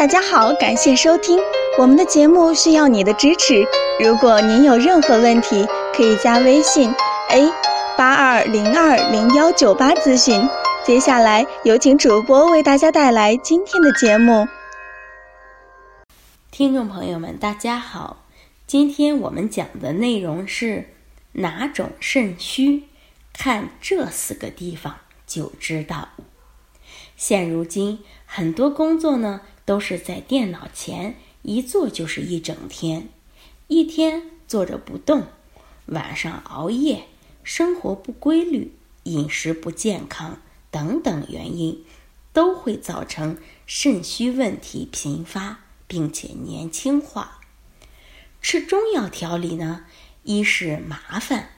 大家好，感谢收听我们的节目，需要你的支持。如果您有任何问题，可以加微信 a 八二零二零幺九八咨询。接下来有请主播为大家带来今天的节目。听众朋友们，大家好，今天我们讲的内容是哪种肾虚？看这四个地方就知道。现如今很多工作呢。都是在电脑前一坐就是一整天，一天坐着不动，晚上熬夜，生活不规律，饮食不健康等等原因，都会造成肾虚问题频发，并且年轻化。吃中药调理呢，一是麻烦，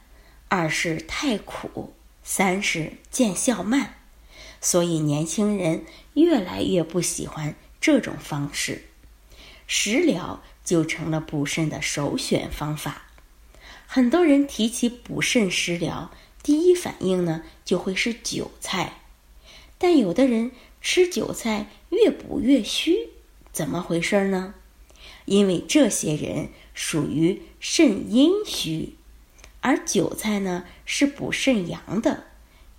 二是太苦，三是见效慢，所以年轻人越来越不喜欢。这种方式，食疗就成了补肾的首选方法。很多人提起补肾食疗，第一反应呢就会是韭菜。但有的人吃韭菜越补越虚，怎么回事呢？因为这些人属于肾阴虚，而韭菜呢是补肾阳的，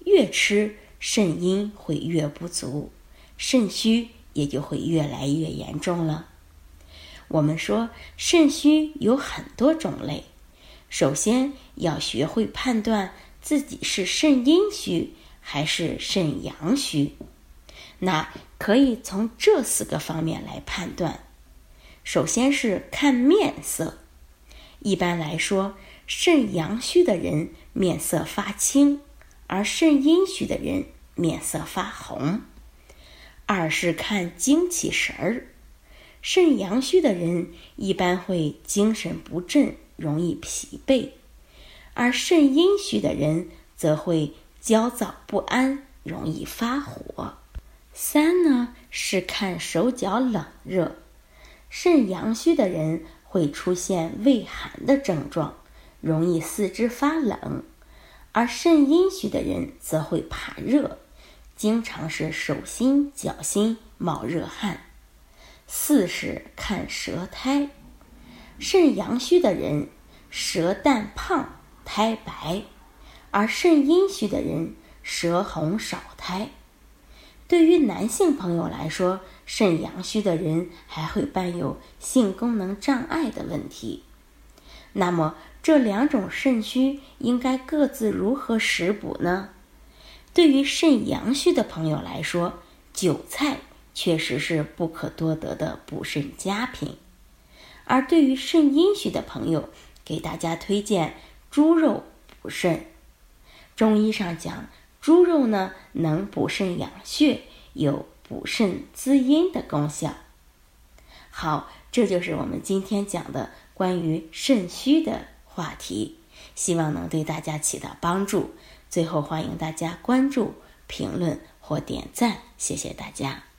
越吃肾阴会越不足，肾虚。也就会越来越严重了。我们说肾虚有很多种类，首先要学会判断自己是肾阴虚还是肾阳虚。那可以从这四个方面来判断。首先是看面色，一般来说，肾阳虚的人面色发青，而肾阴虚的人面色发红。二是看精气神儿，肾阳虚的人一般会精神不振，容易疲惫；而肾阴虚的人则会焦躁不安，容易发火。三呢是看手脚冷热，肾阳虚的人会出现畏寒的症状，容易四肢发冷；而肾阴虚的人则会怕热。经常是手心、脚心冒热汗。四是看舌苔，肾阳虚的人舌淡胖、苔白，而肾阴虚的人舌红少苔。对于男性朋友来说，肾阳虚的人还会伴有性功能障碍的问题。那么这两种肾虚应该各自如何食补呢？对于肾阳虚的朋友来说，韭菜确实是不可多得的补肾佳品；而对于肾阴虚的朋友，给大家推荐猪肉补肾。中医上讲，猪肉呢能补肾养血，有补肾滋阴的功效。好，这就是我们今天讲的关于肾虚的话题，希望能对大家起到帮助。最后，欢迎大家关注、评论或点赞，谢谢大家。